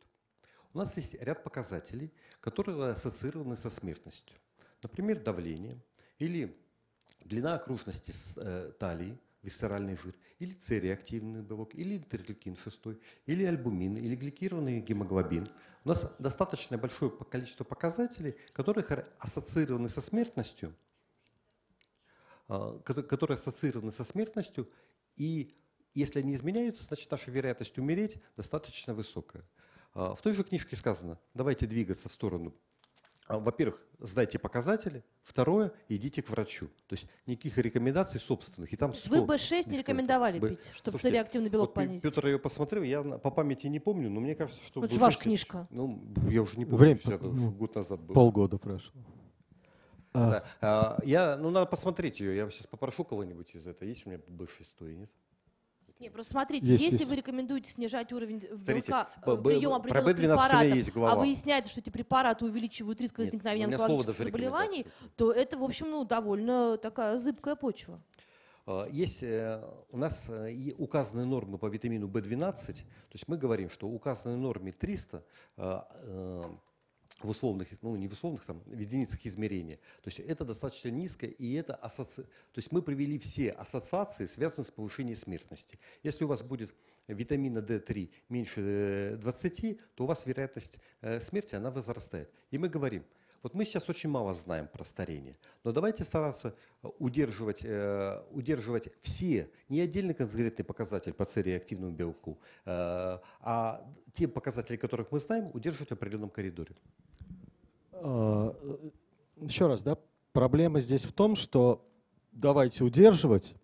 Speaker 3: У нас есть ряд показателей, которые ассоциированы со смертностью. Например, давление или длина окружности э, талии, висцеральный жир, или С-реактивный белок, или интерлейкин 6, или альбумин, или гликированный гемоглобин. У нас достаточно большое количество показателей, которые ассоциированы со смертностью – которые ассоциированы со смертностью, и если они изменяются, значит наша вероятность умереть достаточно высокая. А, в той же книжке сказано, давайте двигаться в сторону а, во-первых, сдайте показатели. Второе, идите к врачу. То есть никаких рекомендаций собственных. И там 100,
Speaker 1: Вы B6 не рекомендовали Б... пить, чтобы Слушайте, реактивный белок вот понизить?
Speaker 3: Петр ее посмотрел, я по памяти не помню, но мне кажется, что...
Speaker 1: Это ваша книжка.
Speaker 3: Ну, я уже не помню,
Speaker 2: Время, ну, год назад было. Полгода прошло.
Speaker 3: А. Да. А, я, ну, надо посмотреть ее. Я сейчас попрошу кого-нибудь из этого. Есть у меня бывший стои, нет?
Speaker 1: Не, просто смотрите,
Speaker 2: Есть,
Speaker 1: если
Speaker 2: есть.
Speaker 1: вы рекомендуете снижать уровень
Speaker 3: Смотрите,
Speaker 1: белка, э,
Speaker 3: б-
Speaker 1: прием
Speaker 3: про
Speaker 1: определенных
Speaker 3: B12 у меня
Speaker 1: препаратов,
Speaker 3: есть
Speaker 1: а выясняется, что эти препараты увеличивают риск
Speaker 3: Нет,
Speaker 1: возникновения
Speaker 3: слово
Speaker 1: онкологических заболеваний, то это, в общем, ну, довольно такая зыбкая почва.
Speaker 3: А, Есть э, у нас э, указанные нормы по витамину В12, то есть мы говорим, что указанной норме 300 а, э, в условных, ну не в условных, там, в единицах измерения. То есть это достаточно низко, и это асоци... То есть мы привели все ассоциации, связанные с повышением смертности. Если у вас будет витамина D3 меньше э, 20, то у вас вероятность э, смерти, она возрастает. И мы говорим, вот мы сейчас очень мало знаем про старение, но давайте стараться э, удерживать, э, удерживать все, не отдельный конкретный показатель по цереактивному белку, э, а те показатели, которых мы знаем, удерживать в определенном коридоре.
Speaker 2: А, э, Еще раз, да, проблема здесь в том, что давайте удерживать,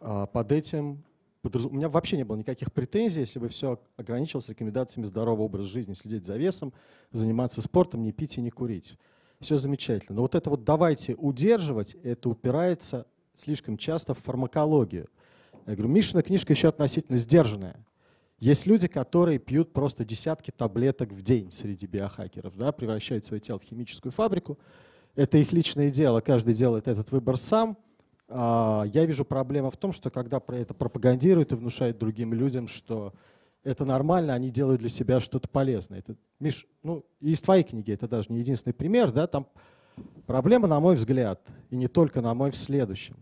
Speaker 2: а под этим подразу- у меня вообще не было никаких претензий, если бы все ограничивалось рекомендациями здорового образа жизни, следить за весом, заниматься спортом, не пить и не курить. Все замечательно. Но вот это вот давайте удерживать, это упирается слишком часто в фармакологию. Я говорю, Мишина книжка еще относительно сдержанная. Есть люди, которые пьют просто десятки таблеток в день среди биохакеров, да, превращают свое тело в химическую фабрику. Это их личное дело, каждый делает этот выбор сам. А, Я вижу проблема в том, что когда это пропагандируют и внушают другим людям, что это нормально, они делают для себя что-то полезное. Это, Миш, ну, и из твоей книги это даже не единственный пример, да, там проблема, на мой взгляд, и не только на мой, в следующем.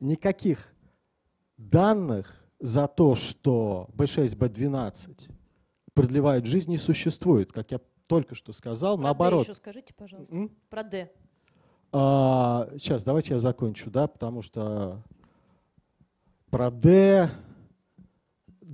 Speaker 2: Никаких данных за то, что B6, B12 продлевает жизнь, не существует. Как я только что сказал,
Speaker 1: Про
Speaker 2: наоборот.
Speaker 1: D еще скажите, пожалуйста.
Speaker 2: М?
Speaker 1: Про D.
Speaker 2: А, сейчас, давайте я закончу, да, потому что про D,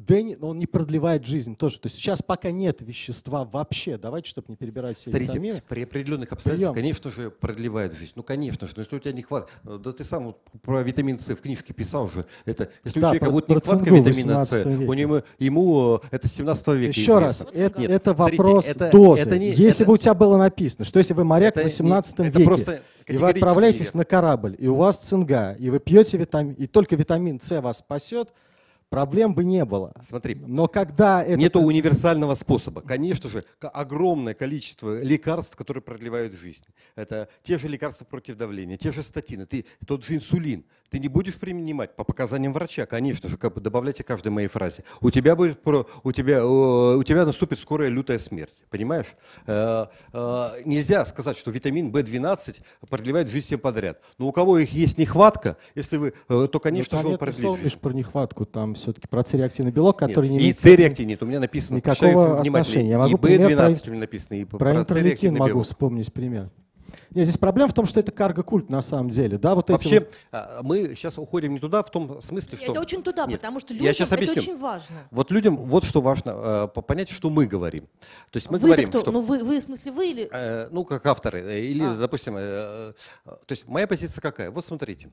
Speaker 2: Не- ну, он не продлевает жизнь тоже. То есть сейчас пока нет вещества вообще, давайте, чтобы не перебирать все
Speaker 3: Смотрите,
Speaker 2: витамины.
Speaker 3: при определенных обстоятельствах,
Speaker 2: Прием.
Speaker 3: конечно же, продлевает жизнь. Ну, конечно же, но если у тебя не хватает, да ты сам вот про витамин С в книжке писал же, это, если
Speaker 2: Да,
Speaker 3: у человека
Speaker 2: про-
Speaker 3: будет нехватка витамина С,
Speaker 2: 18 веке.
Speaker 3: у него, ему э, это с 17 века
Speaker 2: Еще
Speaker 3: известно.
Speaker 2: раз, это,
Speaker 1: Нет,
Speaker 2: это
Speaker 3: смотрите,
Speaker 2: вопрос
Speaker 3: это-
Speaker 2: дозы.
Speaker 3: это не-
Speaker 2: Если
Speaker 3: это-
Speaker 2: бы у тебя было написано, что если вы моряк
Speaker 3: Это
Speaker 2: в
Speaker 3: не-
Speaker 2: 18
Speaker 3: это
Speaker 2: веке,
Speaker 3: просто
Speaker 2: и вы отправляетесь на корабль, и у вас цинга, и вы пьете витамин, и только витамин С вас спасет, проблем бы не было.
Speaker 3: Смотри,
Speaker 2: Но когда это...
Speaker 3: Нету универсального способа. Конечно же, огромное количество лекарств, которые продлевают жизнь. Это те же лекарства против давления, те же статины, ты, тот же инсулин. Ты не будешь принимать по показаниям врача, конечно же, как бы добавляйте каждой моей фразе. У тебя, будет, про- у тебя, у тебя наступит скорая лютая смерть. Понимаешь? Э, э, Нельзя сказать, что витамин В12 продлевает жизнь всем подряд. Но у кого их есть нехватка, если вы, э, то, конечно
Speaker 2: Ну, там
Speaker 3: же, он продлит жизнь.
Speaker 2: про нехватку, там все-таки про цереактивный белок, который
Speaker 3: Нет,
Speaker 2: не
Speaker 3: и
Speaker 2: имеет
Speaker 3: С-реактив нет, у меня написано.
Speaker 2: никакого отношения. Я могу
Speaker 3: и
Speaker 2: пример про-
Speaker 3: B12 у меня написано, и
Speaker 2: Про
Speaker 3: про цереактивный
Speaker 2: могу
Speaker 3: белок.
Speaker 2: вспомнить пример. Нет, здесь проблема в том, что это карго-культ на самом деле. Да, вот эти
Speaker 3: Вообще,
Speaker 2: вот-
Speaker 3: а, мы сейчас уходим не туда в том смысле, что...
Speaker 1: Это очень туда,
Speaker 3: Нет,
Speaker 1: потому что
Speaker 3: я
Speaker 1: людям
Speaker 3: щас
Speaker 1: это
Speaker 3: объясню.
Speaker 1: очень важно.
Speaker 3: Вот людям вот что важно э, по- понять, что мы говорим. То есть мы
Speaker 1: Вы-то
Speaker 3: говорим,
Speaker 1: кто?
Speaker 3: что...
Speaker 1: Ну вы, вы, в смысле, вы или...
Speaker 3: Э, ну, как авторы, э, или,
Speaker 1: А.
Speaker 3: допустим, э, э, то есть моя позиция какая? Вот смотрите,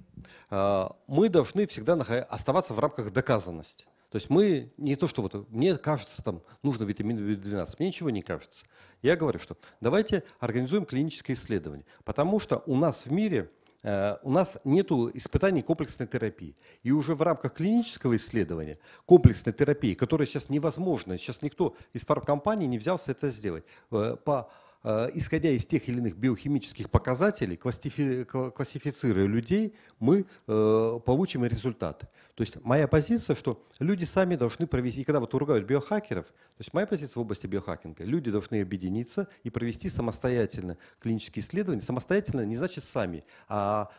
Speaker 3: э, мы должны всегда оставаться в рамках доказанности. То есть мы не то, что вот мне кажется, там нужно витамин B12, мне ничего не кажется. Я говорю, что давайте организуем клиническое исследование, потому что у нас в мире э, у нас нет испытаний комплексной терапии. И уже в рамках клинического исследования комплексной терапии, которая сейчас невозможна, сейчас никто из фармкомпаний не взялся это сделать, э, по исходя из тех или иных биохимических показателей, классифи- кла- классифицируя людей, мы э, получим результаты. То есть моя позиция, что люди сами должны провести, и когда вот ругают биохакеров, то есть моя позиция в области биохакинга, люди должны объединиться и провести самостоятельно клинические исследования. Самостоятельно не значит сами, а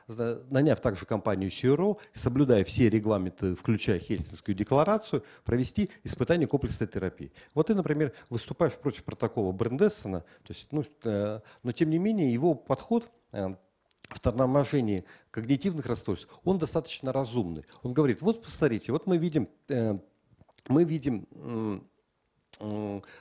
Speaker 3: наняв также компанию CRO, соблюдая все регламенты, включая Хельсинскую декларацию, провести испытание комплексной терапии. Вот ты, например, выступаешь против протокола Брендессона, то есть, ну, э, но тем не менее его подход э, в торможении когнитивных расстройств, он достаточно разумный. Он говорит, вот посмотрите, вот мы видим, э, мы видим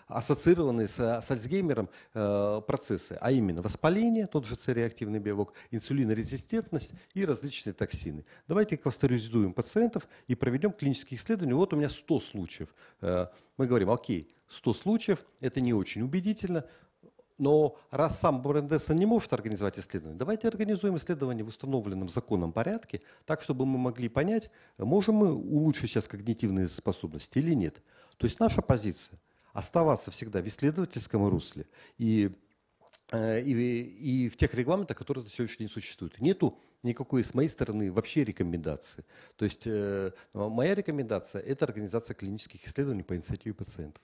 Speaker 3: ассоциированные с, с Альцгеймером э, процессы, а именно воспаление, тот же цереактивный белок, инсулинорезистентность и различные токсины. Давайте кластеризуем пациентов и проведем клинические исследования. Вот у меня 100 случаев. Э, мы говорим, окей, 100 случаев, это не очень убедительно, Но раз сам Брендесон не может организовать исследование, давайте организуем исследование в установленном законном порядке, так, чтобы мы могли понять, можем мы улучшить сейчас когнитивные способности или нет. То есть наша позиция – оставаться всегда в исследовательском русле и, э, и, и в тех регламентах, которые на сегодняшний день существуют. Нету никакой с моей стороны вообще рекомендации. То есть э, моя рекомендация – это организация клинических исследований по инициативе пациентов.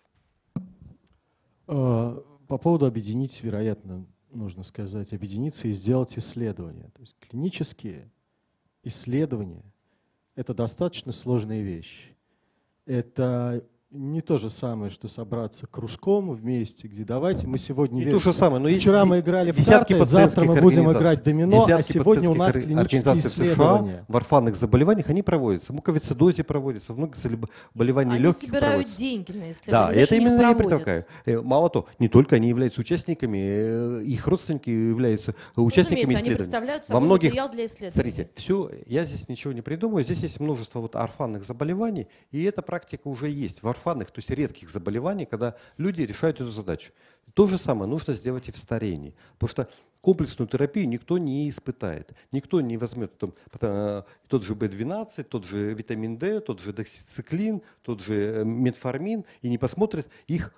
Speaker 2: По поводу объединить, вероятно, нужно сказать, объединиться и сделать исследования. То есть клинические исследования – это достаточно сложная вещь. Это не то же самое, что собраться кружком вместе, где давайте мы сегодня...
Speaker 3: Не то же самое, но
Speaker 2: Вчера мы играли в карты, завтра мы будем играть домино, а сегодня у нас клинические исследования.
Speaker 3: США в орфанных заболеваниях они проводятся. Муковицидозе проводятся, в многих заболеваний
Speaker 1: они
Speaker 3: легких
Speaker 1: собирают
Speaker 3: проводятся.
Speaker 1: деньги на исследования.
Speaker 3: Да, это именно я предлагаю. Э, мало того, не только они являются участниками, э, их родственники являются участниками
Speaker 1: Разумеется,
Speaker 3: исследований.
Speaker 1: Они Во многих, материал для исследований.
Speaker 3: Смотрите, все, я здесь ничего не придумываю, здесь есть множество вот орфанных заболеваний, и эта практика уже есть в орфанных, то есть редких заболеваний, когда люди решают эту задачу. То же самое нужно сделать и в старении. Потому что комплексную терапию никто не испытает. Никто не возьмет там, э, тот же B12, тот же витамин D, тот же доксициклин, тот же э, метформин и не посмотрит их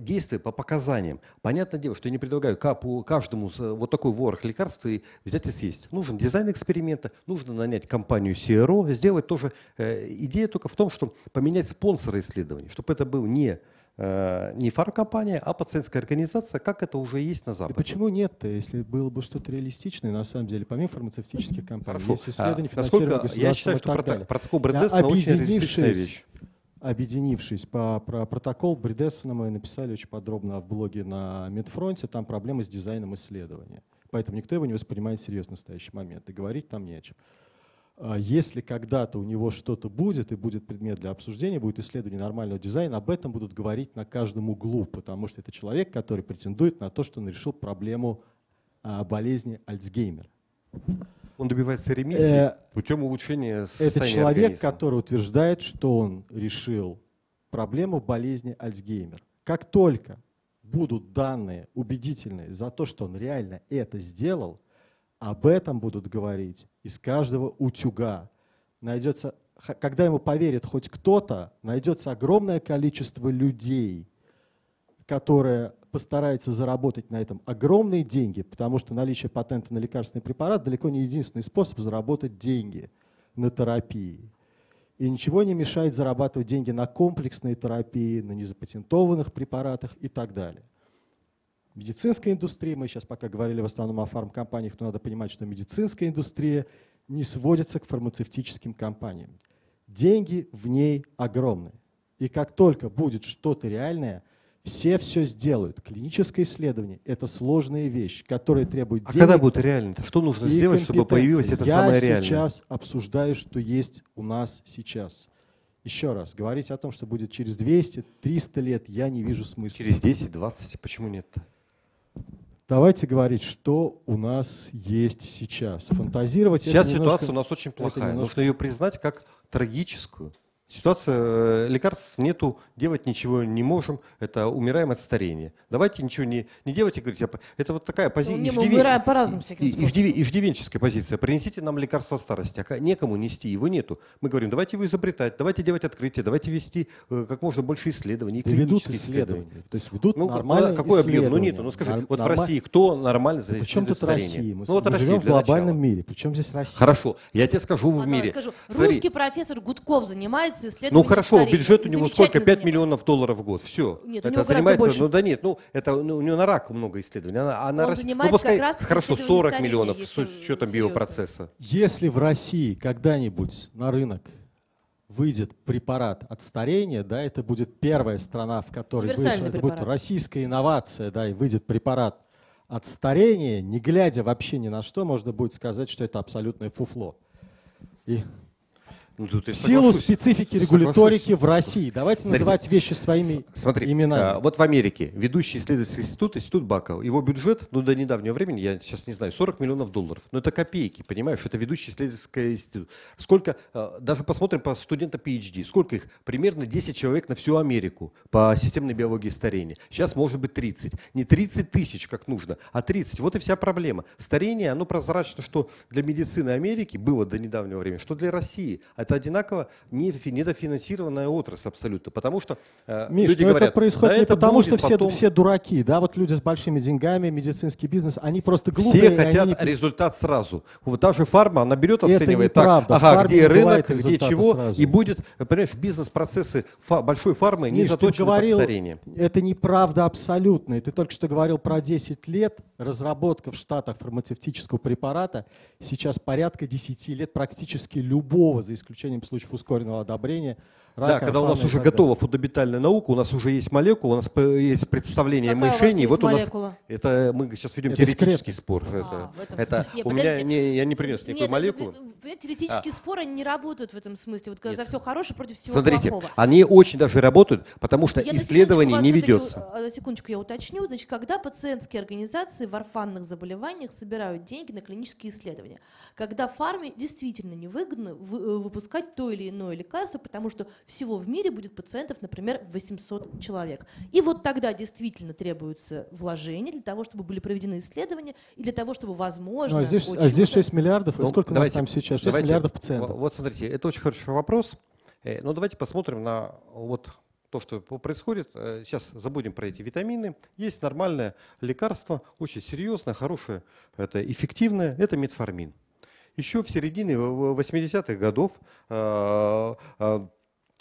Speaker 3: действия по показаниям. Понятное дело, что я не предлагаю каждому вот такой ворох лекарств и взять и съесть. Нужен дизайн эксперимента, нужно нанять компанию CRO, сделать тоже. Идея только в том, что поменять спонсора исследований, чтобы это был не не фармкомпания, а пациентская организация, как это уже есть на Западе.
Speaker 2: И почему нет-то, если было бы что-то реалистичное, на самом деле, помимо фармацевтических компаний, Хорошо. есть исследования, а, финансируемые
Speaker 3: Я считаю, что прото- протокол Бредесона очень реалистичная вещь
Speaker 2: объединившись по, про протокол Бредессона мы написали очень подробно в блоге на Медфронте, там проблемы с дизайном исследования. Поэтому никто его не воспринимает всерьез в настоящий момент, и говорить там не о чем. А если когда-то у него что-то будет, и будет предмет для обсуждения, будет исследование нормального дизайна, об этом будут говорить на каждом углу, потому что это человек, который претендует на то, что он решил проблему а, болезни Альцгеймера.
Speaker 3: Он добивается ремиссии э, путем улучшения состояния
Speaker 2: Это человек,
Speaker 3: организма.
Speaker 2: который утверждает, что он решил проблему болезни Альцгеймер. Как только будут данные убедительные за то, что он реально это сделал, об этом будут говорить из каждого утюга. Найдется, когда ему поверит хоть кто-то, найдется огромное количество людей, которые постарается заработать на этом огромные деньги, потому что наличие патента на лекарственный препарат далеко не единственный способ заработать деньги на терапии. И ничего не мешает зарабатывать деньги на комплексной терапии, на незапатентованных препаратах и так далее. Медицинская индустрия, мы сейчас пока говорили в основном о фармкомпаниях, но надо понимать, что медицинская индустрия не сводится к фармацевтическим компаниям. Деньги в ней огромные. И как только будет что-то реальное – все все сделают. Клиническое исследование – это сложная вещь, которая требует
Speaker 3: денег. А когда будет реально? Что нужно сделать, чтобы появилось это
Speaker 2: Я
Speaker 3: самое реальное?
Speaker 2: Я сейчас обсуждаю, что есть у нас сейчас. Еще раз, говорить о том, что будет через 200-300 лет, я не вижу смысла.
Speaker 3: Через 10-20, почему нет
Speaker 2: Давайте говорить, что у нас есть сейчас. Фантазировать.
Speaker 3: Сейчас ситуация немножко, у нас очень плохая. Немножко... Нужно ее признать как трагическую. Ситуация, э, лекарств нету, делать ничего не можем, это умираем от старения. Давайте ничего не, не делайте, говорите, это вот такая позиция.
Speaker 1: Ну, мы умираем по-разному всяким
Speaker 3: иждиве, иждивенческая позиция. Принесите нам лекарство старости, а некому нести, его нету. Мы говорим, давайте его изобретать, давайте делать открытия, давайте вести э, как можно больше исследований,
Speaker 2: и ведут исследования. исследования. То есть ведут ну, нормальные
Speaker 3: какой объем? Ну нету. Ну скажи, Норм, вот в России кто нормально за
Speaker 2: Причем тут Россия? Мы, ну, вот мы живем в глобальном начала. мире. Причем здесь Россия?
Speaker 3: Хорошо, я тебе скажу в мире.
Speaker 1: Скажу. Русский профессор Гудков занимается исследованием
Speaker 3: Ну хорошо, бюджет у него сколько? 5 миллионов долларов в год. Все.
Speaker 1: Нет,
Speaker 3: это занимается, ну да нет, ну это ну, у него на рак много исследований. Она, она
Speaker 1: Он
Speaker 3: рас...
Speaker 1: занимается ну, пускай,
Speaker 3: как раз хорошо 40 миллионов с учетом биопроцесса.
Speaker 2: Если в России когда-нибудь на рынок выйдет препарат от старения, да, это будет первая страна, в которой вышла, это будет российская инновация, да, и выйдет препарат от старения, не глядя вообще ни на что, можно будет сказать, что это абсолютное фуфло. И
Speaker 3: Ну, тут
Speaker 2: В силу
Speaker 3: соглашусь.
Speaker 2: специфики
Speaker 3: Соглашусь.
Speaker 2: регуляторики в России. Давайте
Speaker 3: Смотрите,
Speaker 2: называть вещи своими
Speaker 3: Смотри,
Speaker 2: именами.
Speaker 3: а, вот в Америке ведущий исследовательский институт, институт Бакова, его бюджет, ну до недавнего времени, я сейчас не знаю, 40 миллионов долларов. Но это копейки, понимаешь, это ведущий исследовательский институт. Сколько, а, даже посмотрим по студентам PhD, сколько их? Примерно 10 человек на всю Америку по системной биологии старения. Сейчас может быть 30. Не 30 тысяч, как нужно, а 30. Вот и вся проблема. Старение, оно прозрачно, что для медицины Америки было до недавнего времени, что для России. Это одинаково не- недофинансированная отрасль абсолютно. Потому что э,
Speaker 2: Миш,
Speaker 3: люди
Speaker 2: ну
Speaker 3: говорят,
Speaker 2: это происходит
Speaker 3: «Да
Speaker 2: не
Speaker 3: это
Speaker 2: потому, что все,
Speaker 3: потом».
Speaker 2: все дураки, да, вот люди с большими деньгами, медицинский бизнес, они просто глупые.
Speaker 3: Все хотят
Speaker 2: они не-
Speaker 3: результат сразу. Вот та же фарма, она берет,
Speaker 2: Это
Speaker 3: оценивает так,
Speaker 2: неправда. В
Speaker 3: ага, где рынок, где чего,
Speaker 2: сразу.
Speaker 3: и будет, понимаешь, бизнес-процессы фа- большой фармы не
Speaker 2: Миш,
Speaker 3: заточены
Speaker 2: говорил,
Speaker 3: под старение.
Speaker 2: это неправда абсолютно. И ты только что говорил про 10 лет. Разработка в Штатах фармацевтического препарата сейчас порядка 10 лет практически любого, за исключением случаев ускоренного одобрения.
Speaker 3: Да,
Speaker 2: рака,
Speaker 3: когда у нас уже готова фундаментальная наука, у нас уже есть молекула, у нас есть представление
Speaker 1: Какая у вас есть
Speaker 3: Вот у нас
Speaker 1: молекула?
Speaker 3: это мы сейчас ведем
Speaker 2: Это
Speaker 3: теоретический
Speaker 2: секрет.
Speaker 3: спор.
Speaker 1: А,
Speaker 3: это это
Speaker 1: смысле. Не,
Speaker 3: у меня не, я не принес никакой
Speaker 1: Нет,
Speaker 3: молекулы.
Speaker 1: теоретические споры они не работают в этом смысле. Вот когда
Speaker 3: Нет.
Speaker 1: за все хорошее против всего
Speaker 3: Смотрите,
Speaker 1: плохого.
Speaker 3: они очень даже работают, потому что
Speaker 1: Я
Speaker 3: исследований не ведется.
Speaker 1: э, На секундочку я уточню. Значит, когда пациентские организации в орфанных заболеваниях собирают деньги на клинические исследования? Когда фарме действительно невыгодно вы- э, выпускать то или иное лекарство, потому что всего в мире будет пациентов, например, 800 человек. И вот тогда действительно требуются вложения для того, чтобы были проведены исследования, и для того, чтобы, возможно...
Speaker 2: Ну, а здесь, а здесь
Speaker 1: много-
Speaker 2: 6 миллиардов. И
Speaker 3: Ну,
Speaker 2: сколько
Speaker 3: давайте-
Speaker 2: у нас там сейчас? 6
Speaker 3: давайте,
Speaker 2: миллиардов пациентов.
Speaker 3: Вот смотрите, это очень хороший вопрос. Э, Но давайте посмотрим на вот то, что происходит. Э, Сейчас забудем про эти витамины. Есть нормальное лекарство, очень серьезное, хорошее, это эффективное, это метформин. Еще в середине в- в 80-х годов э,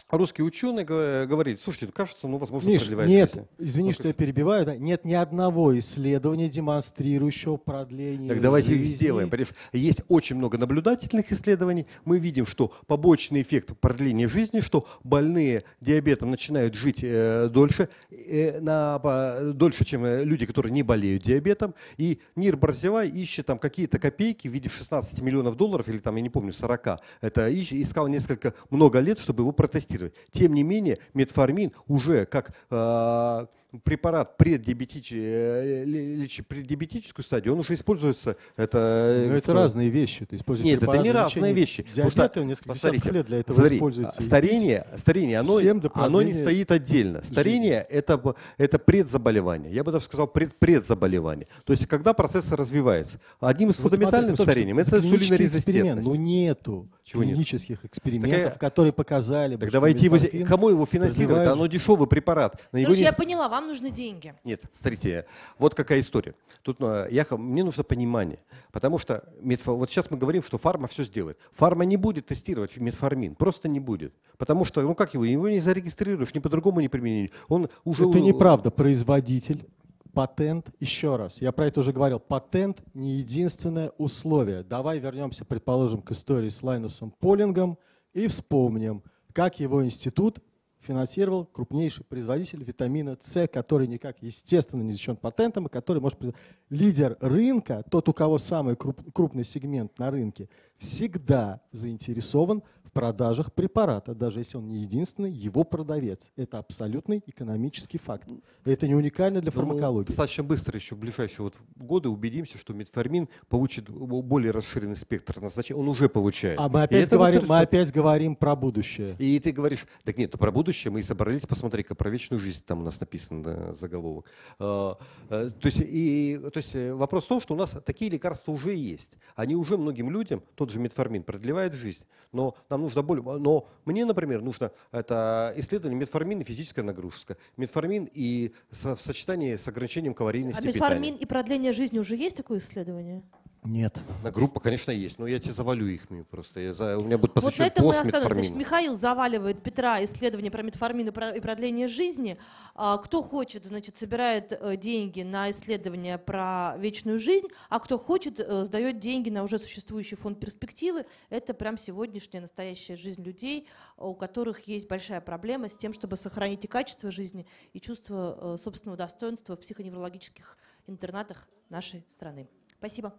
Speaker 3: русский ученый га- говорит, слушайте, ну, кажется, ну, возможно,
Speaker 2: Миш,
Speaker 3: продлевает
Speaker 2: нет,
Speaker 3: жизнь.
Speaker 2: извини,
Speaker 3: Ну,
Speaker 2: что я перебиваю, да, нет ни одного исследования, демонстрирующего продление
Speaker 3: Так давайте их
Speaker 2: жизни.
Speaker 3: сделаем. Понимаешь, есть очень много наблюдательных исследований. Мы видим, что побочный эффект продления жизни, что больные диабетом начинают жить э, дольше, э, на, по- дольше, чем э, люди, которые не болеют диабетом. И Нир Барзевай ищет там какие-то копейки в виде 16 миллионов долларов, или там, я не помню, 40. Это ищ- искал несколько, много лет, чтобы его протестировать. Тем не менее, метформин уже как э, препарат преддиабетич- э, лечит преддиабетическую стадию, он уже используется. Это, э,
Speaker 2: Но это
Speaker 3: в-
Speaker 2: разные вещи. Ты используешь
Speaker 3: Нет, это не разные вещи. Потому что,
Speaker 2: Диабета несколько
Speaker 3: посмотрите,
Speaker 2: лет для этого
Speaker 3: смотри,
Speaker 2: используется.
Speaker 3: Старение, старение оно, оно не стоит отдельно. Старение это, это предзаболевание. Я бы даже сказал пред, предзаболевание. То есть когда процесс развивается. Одним из
Speaker 2: Вот
Speaker 3: фундаментальных
Speaker 2: вот
Speaker 3: это инсулинорезистентность.
Speaker 2: Ну нету
Speaker 3: Чего нет?
Speaker 2: клинических экспериментов,
Speaker 3: Так,
Speaker 2: которые показали бы,
Speaker 3: Так
Speaker 2: что
Speaker 3: давайте его, кому его финансировать? Оно дешевый препарат. На не-
Speaker 1: я поняла, вам нужны деньги.
Speaker 3: Нет, смотрите, вот какая история. Тут э, я, мне нужно понимание, потому что метфо- вот сейчас мы говорим, что фарма все сделает. Фарма не будет тестировать метформин, просто не будет, потому что, ну как его, его не зарегистрируешь, ни по-другому не применить. Он уже
Speaker 2: Это неправда. Производитель, патент, еще раз, я про это уже говорил, патент не единственное условие. Давай вернемся, предположим, к истории с Лайнусом Полингом и вспомним, как его институт финансировал крупнейший производитель витамина С, который никак, естественно, не защищен патентом, и который может... Лидер рынка, тот, у кого самый круп- крупный сегмент на рынке, всегда заинтересован в продажах препарата, даже если он не единственный его продавец. Это абсолютный экономический факт. Это не уникально для
Speaker 3: мы
Speaker 2: фармакологии.
Speaker 3: достаточно быстро еще в ближайшие вот годы убедимся, что метформин получит более расширенный спектр назначения. Он уже получает.
Speaker 2: А мы опять, говорим, мы опять говорим про будущее.
Speaker 3: И ты говоришь, так нет, про будущее мы и собрались, посмотри-ка, про вечную жизнь, там у нас написан да, заголовок. А, э, То есть, и, то есть э, вопрос в том, что у нас такие лекарства уже есть. Они уже многим людям, тот же метформин, продлевает жизнь. Но нам нужно более... Но мне, например, нужно это исследование метформина и физическая нагрузка. Метформин и со- в сочетании с ограничением
Speaker 1: А
Speaker 3: калорийности
Speaker 1: метформин
Speaker 3: питания.
Speaker 1: и продление жизни уже есть такое исследование?
Speaker 2: Нет.
Speaker 3: На группа, конечно, есть, но я тебе завалю их мне просто. Я за- у меня будет
Speaker 1: Вот на
Speaker 3: посвящен
Speaker 1: этом мы
Speaker 3: пост
Speaker 1: остановимся. Значит. Михаил заваливает Петра исследование про метформин и про- и продление жизни. А, Кто хочет, значит, собирает э, деньги на исследование про вечную жизнь, а кто хочет, э, сдает деньги на уже существующий фонд перспективы. Это прям сегодняшняя настоящая жизнь людей, у которых есть большая проблема с тем, чтобы сохранить и качество жизни, и чувство э, собственного достоинства в психоневрологических интернатах нашей страны. Спасибо.